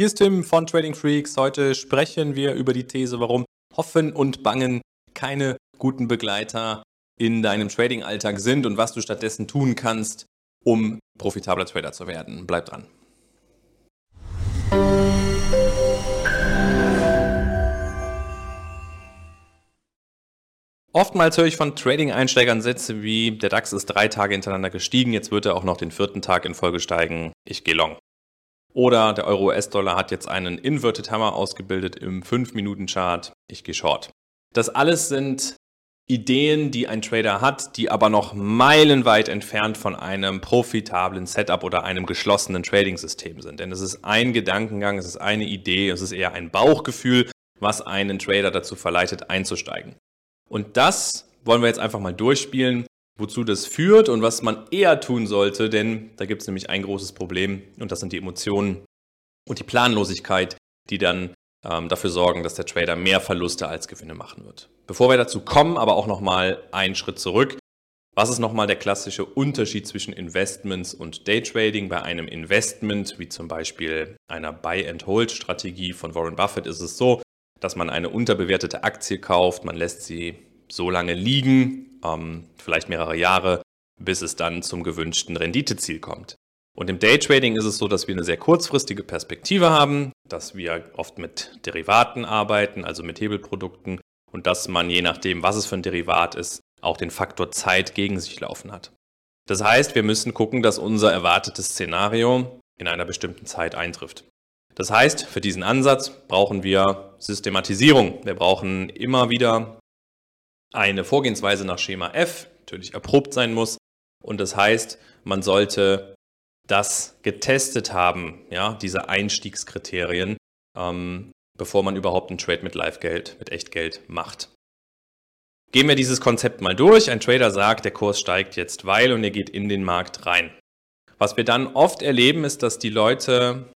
Hier ist Tim von Trading Freaks. Heute sprechen wir über die These, warum Hoffen und Bangen keine guten Begleiter in deinem Trading-Alltag sind und was du stattdessen tun kannst, um profitabler Trader zu werden. Bleib dran. Oftmals höre ich von Trading-Einsteigern Sätze wie, der DAX ist drei Tage hintereinander gestiegen, jetzt wird er auch noch den vierten Tag in Folge steigen, ich gehe long. Oder der Euro-US-Dollar hat jetzt einen Inverted Hammer ausgebildet im 5-Minuten-Chart, ich gehe short. Das alles sind Ideen, die ein Trader hat, die aber noch meilenweit entfernt von einem profitablen Setup oder einem geschlossenen Trading-System sind. Denn es ist ein Gedankengang, es ist eine Idee, es ist eher ein Bauchgefühl, was einen Trader dazu verleitet, einzusteigen. Und das wollen wir jetzt einfach mal durchspielen, wozu das führt und was man eher tun sollte, denn da gibt es nämlich ein großes Problem und das sind die Emotionen und die Planlosigkeit, die dann ähm, dafür sorgen, dass der Trader mehr Verluste als Gewinne machen wird. Bevor wir dazu kommen, aber auch nochmal einen Schritt zurück. Was ist nochmal der klassische Unterschied zwischen Investments und Daytrading? Bei einem Investment, wie zum Beispiel einer Buy-and-Hold-Strategie von Warren Buffett, ist es so, dass man eine unterbewertete Aktie kauft, man lässt sie so lange liegen, ähm, vielleicht mehrere Jahre, bis es dann zum gewünschten Renditeziel kommt. Und im Daytrading ist es so, dass wir eine sehr kurzfristige Perspektive haben, dass wir oft mit Derivaten arbeiten, also mit Hebelprodukten und dass man je nachdem, was es für ein Derivat ist, auch den Faktor Zeit gegen sich laufen hat. Das heißt, wir müssen gucken, dass unser erwartetes Szenario in einer bestimmten Zeit eintrifft. Das heißt, für diesen Ansatz brauchen wir Systematisierung. Wir brauchen immer wieder eine Vorgehensweise nach Schema F, natürlich erprobt sein muss. Und das heißt, man sollte das getestet haben, ja, diese Einstiegskriterien, ähm, bevor man überhaupt einen Trade mit Live-Geld, mit Echtgeld macht. Gehen wir dieses Konzept mal durch. Ein Trader sagt, der Kurs steigt jetzt weil und er geht in den Markt rein. Was wir dann oft erleben, ist, dass die Leute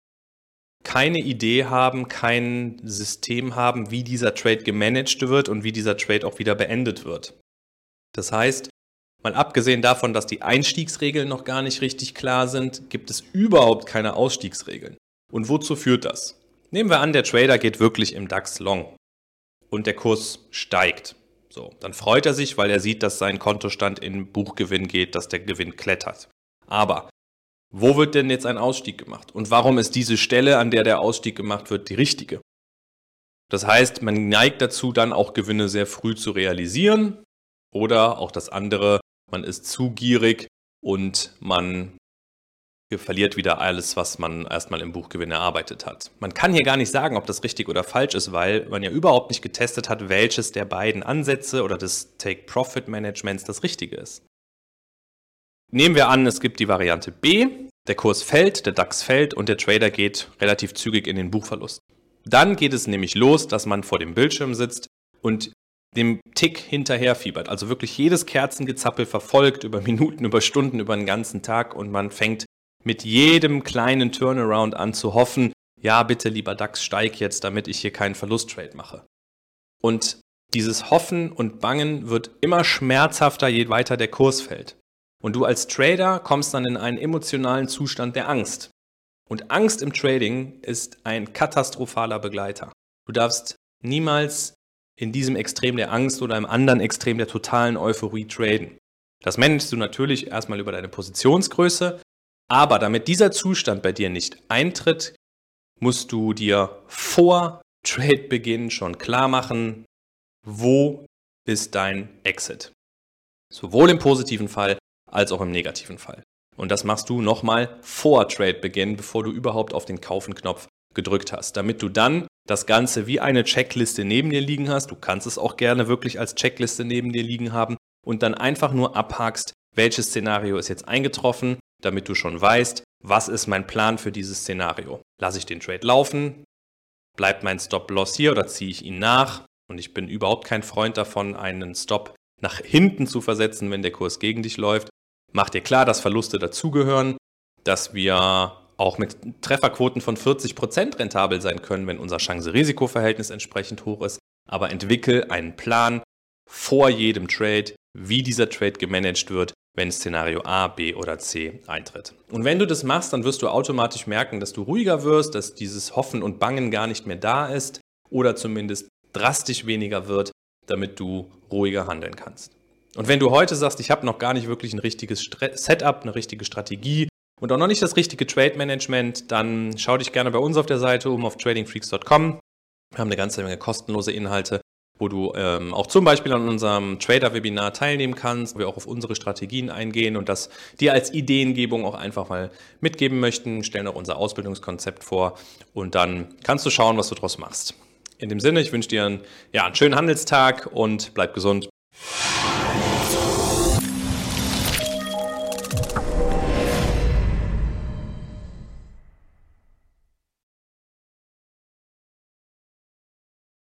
keine Idee haben, kein System haben, wie dieser Trade gemanagt wird und wie dieser Trade auch wieder beendet wird. Das heißt, mal abgesehen davon, dass die Einstiegsregeln noch gar nicht richtig klar sind, gibt es überhaupt keine Ausstiegsregeln. Und wozu führt das? Nehmen wir an, der Trader geht wirklich im DAX long und der Kurs steigt. So, dann freut er sich, weil er sieht, dass sein Kontostand in Buchgewinn geht, dass der Gewinn klettert. Aber wo wird denn jetzt ein Ausstieg gemacht? Und warum ist diese Stelle, an der der Ausstieg gemacht wird, die richtige? Das heißt, man neigt dazu, dann auch Gewinne sehr früh zu realisieren. Oder auch das andere, man ist zu gierig und man verliert wieder alles, was man erstmal im Buchgewinn erarbeitet hat. Man kann hier gar nicht sagen, ob das richtig oder falsch ist, weil man ja überhaupt nicht getestet hat, welches der beiden Ansätze oder des Take-Profit-Managements das richtige ist. Nehmen wir an, es gibt die Variante B, der Kurs fällt, der DAX fällt und der Trader geht relativ zügig in den Buchverlust. Dann geht es nämlich los, dass man vor dem Bildschirm sitzt und dem Tick hinterher fiebert. Also wirklich jedes Kerzengezappel verfolgt über Minuten, über Stunden, über den ganzen Tag und man fängt mit jedem kleinen Turnaround an zu hoffen, ja bitte lieber DAX steig jetzt, damit ich hier keinen Verlusttrade mache. Und dieses Hoffen und Bangen wird immer schmerzhafter, je weiter der Kurs fällt. Und du als Trader kommst dann in einen emotionalen Zustand der Angst. Und Angst im Trading ist ein katastrophaler Begleiter. Du darfst niemals in diesem Extrem der Angst oder im anderen Extrem der totalen Euphorie traden. Das managst du natürlich erstmal über deine Positionsgröße, aber damit dieser Zustand bei dir nicht eintritt, musst du dir vor Trade-Beginn schon klar machen, wo ist dein Exit. Sowohl im positiven Fall als auch im negativen Fall. Und das machst du nochmal vor Trade-Beginn, bevor du überhaupt auf den Kaufen-Knopf gedrückt hast, damit du dann das Ganze wie eine Checkliste neben dir liegen hast. Du kannst es auch gerne wirklich als Checkliste neben dir liegen haben und dann einfach nur abhakst, welches Szenario ist jetzt eingetroffen, damit du schon weißt, was ist mein Plan für dieses Szenario. Lasse ich den Trade laufen? Bleibt mein Stop-Loss hier oder ziehe ich ihn nach? Und ich bin überhaupt kein Freund davon, einen Stop nach hinten zu versetzen, wenn der Kurs gegen dich läuft. Mach dir klar, dass Verluste dazugehören, dass wir auch mit Trefferquoten von 40% rentabel sein können, wenn unser Chance-Risiko-Verhältnis entsprechend hoch ist. Aber entwickel einen Plan vor jedem Trade, wie dieser Trade gemanagt wird, wenn Szenario A, B oder C eintritt. Und wenn du das machst, dann wirst du automatisch merken, dass du ruhiger wirst, dass dieses Hoffen und Bangen gar nicht mehr da ist oder zumindest drastisch weniger wird, damit du ruhiger handeln kannst. Und wenn du heute sagst, ich habe noch gar nicht wirklich ein richtiges Setup, eine richtige Strategie und auch noch nicht das richtige Trade Management, dann schau dich gerne bei uns auf der Seite um auf tradingfreaks.com. Wir haben eine ganze Menge kostenlose Inhalte, wo du ähm, auch zum Beispiel an unserem Trader-Webinar teilnehmen kannst, wo wir auch auf unsere Strategien eingehen und das dir als Ideengebung auch einfach mal mitgeben möchten, stellen auch unser Ausbildungskonzept vor und dann kannst du schauen, was du daraus machst. In dem Sinne, ich wünsche dir einen, ja, einen schönen Handelstag und bleib gesund.